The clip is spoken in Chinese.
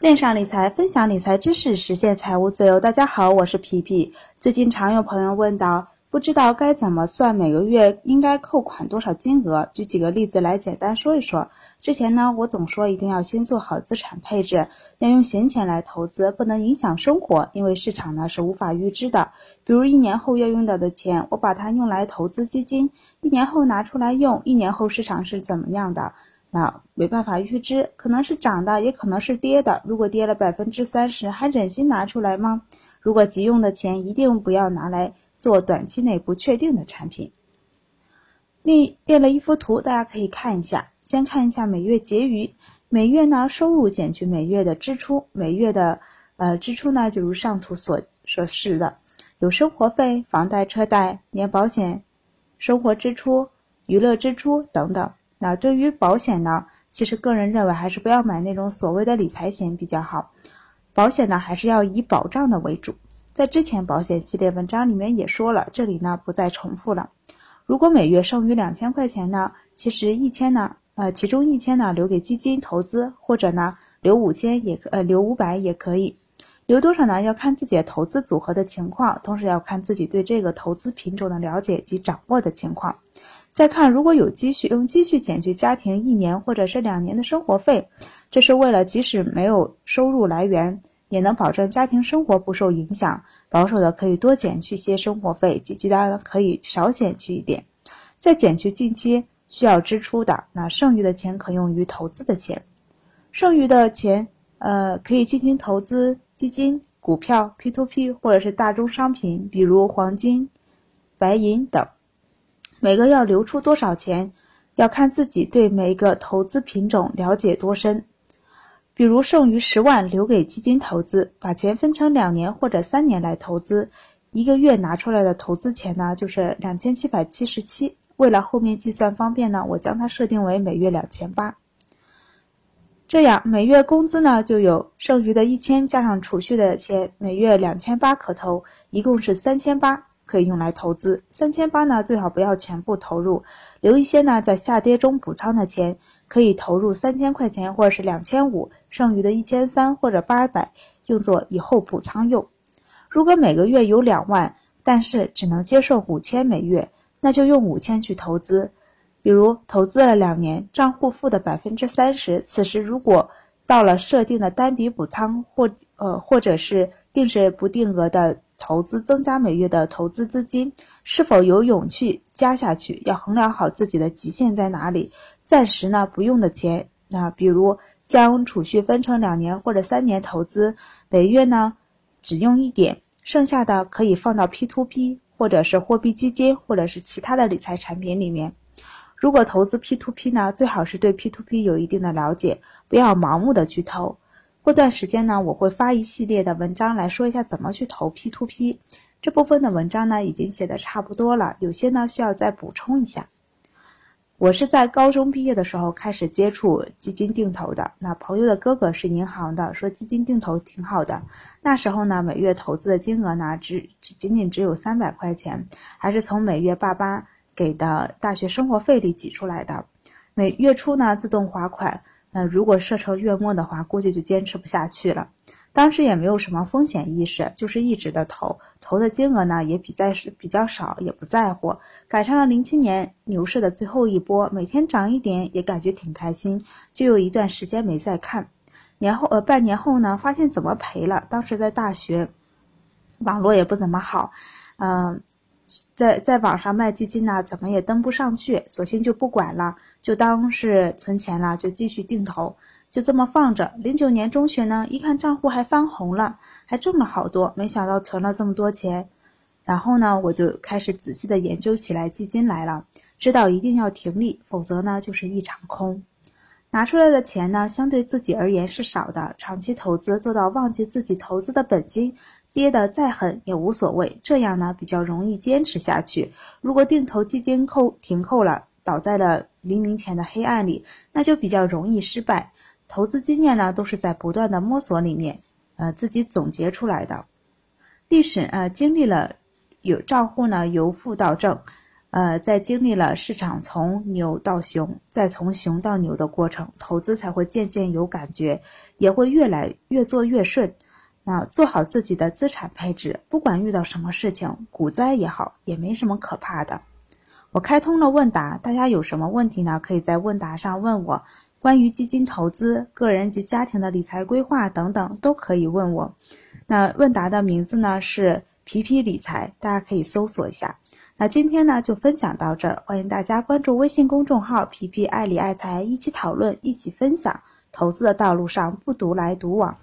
恋上理财，分享理财知识，实现财务自由。大家好，我是皮皮。最近常有朋友问到，不知道该怎么算每个月应该扣款多少金额？举几个例子来简单说一说。之前呢，我总说一定要先做好资产配置，要用闲钱来投资，不能影响生活，因为市场呢是无法预知的。比如一年后要用到的钱，我把它用来投资基金，一年后拿出来用，一年后市场是怎么样的？那没办法预知，可能是涨的，也可能是跌的。如果跌了百分之三十，还忍心拿出来吗？如果急用的钱，一定不要拿来做短期内不确定的产品。另列了一幅图，大家可以看一下。先看一下每月结余，每月呢收入减去每月的支出，每月的呃支出呢就如上图所所示的，有生活费、房贷、车贷、年保险、生活支出、娱乐支出等等。那对于保险呢，其实个人认为还是不要买那种所谓的理财险比较好。保险呢，还是要以保障的为主。在之前保险系列文章里面也说了，这里呢不再重复了。如果每月剩余两千块钱呢，其实一千呢，呃，其中一千呢留给基金投资，或者呢留五千也可，呃留五百也可以。留多少呢？要看自己的投资组合的情况，同时要看自己对这个投资品种的了解及掌握的情况。再看，如果有积蓄，用积蓄减去家庭一年或者是两年的生活费，这是为了即使没有收入来源，也能保证家庭生活不受影响。保守的可以多减去些生活费，积极的可以少减去一点。再减去近期需要支出的，那剩余的钱可用于投资的钱。剩余的钱，呃，可以进行投资基金、股票、P to P 或者是大宗商品，比如黄金、白银等。每个要留出多少钱，要看自己对每个投资品种了解多深。比如剩余十万留给基金投资，把钱分成两年或者三年来投资，一个月拿出来的投资钱呢就是两千七百七十七。为了后面计算方便呢，我将它设定为每月两千八。这样每月工资呢就有剩余的一千加上储蓄的钱，每月两千八可投，一共是三千八。可以用来投资三千八呢，最好不要全部投入，留一些呢，在下跌中补仓的钱，可以投入三千块钱或者是两千五，剩余的一千三或者八百用作以后补仓用。如果每个月有两万，但是只能接受五千每月，那就用五千去投资。比如投资了两年，账户负的百分之三十，此时如果到了设定的单笔补仓或呃或者是定时不定额的。投资增加每月的投资资金，是否有勇气加下去？要衡量好自己的极限在哪里。暂时呢不用的钱，那比如将储蓄分成两年或者三年投资，每月呢只用一点，剩下的可以放到 P to P 或者是货币基金或者是其他的理财产品里面。如果投资 P to P 呢，最好是对 P to P 有一定的了解，不要盲目的去投。过段时间呢，我会发一系列的文章来说一下怎么去投 P to P。这部分的文章呢已经写的差不多了，有些呢需要再补充一下。我是在高中毕业的时候开始接触基金定投的。那朋友的哥哥是银行的，说基金定投挺好的。那时候呢，每月投资的金额呢只只仅仅只有三百块钱，还是从每月爸妈给的大学生活费里挤出来的。每月初呢自动划款。呃如果设成月末的话，估计就坚持不下去了。当时也没有什么风险意识，就是一直的投，投的金额呢也比在是比较少，也不在乎。赶上了零七年牛市的最后一波，每天涨一点也感觉挺开心，就有一段时间没再看。年后呃半年后呢，发现怎么赔了。当时在大学，网络也不怎么好，嗯。在在网上卖基金呢，怎么也登不上去，索性就不管了，就当是存钱了，就继续定投，就这么放着。零九年中旬呢，一看账户还翻红了，还挣了好多，没想到存了这么多钱。然后呢，我就开始仔细的研究起来基金来了，知道一定要停利，否则呢就是一场空。拿出来的钱呢，相对自己而言是少的，长期投资做到忘记自己投资的本金。跌得再狠也无所谓，这样呢比较容易坚持下去。如果定投基金扣停扣了，倒在了黎明前的黑暗里，那就比较容易失败。投资经验呢都是在不断的摸索里面，呃自己总结出来的。历史呃经历了有账户呢由负到正，呃，在经历了市场从牛到熊，再从熊到牛的过程，投资才会渐渐有感觉，也会越来越做越顺。那做好自己的资产配置，不管遇到什么事情，股灾也好，也没什么可怕的。我开通了问答，大家有什么问题呢？可以在问答上问我，关于基金投资、个人及家庭的理财规划等等，都可以问我。那问答的名字呢是皮皮理财，大家可以搜索一下。那今天呢就分享到这儿，欢迎大家关注微信公众号“皮皮爱理爱财”，一起讨论，一起分享。投资的道路上不独来独往。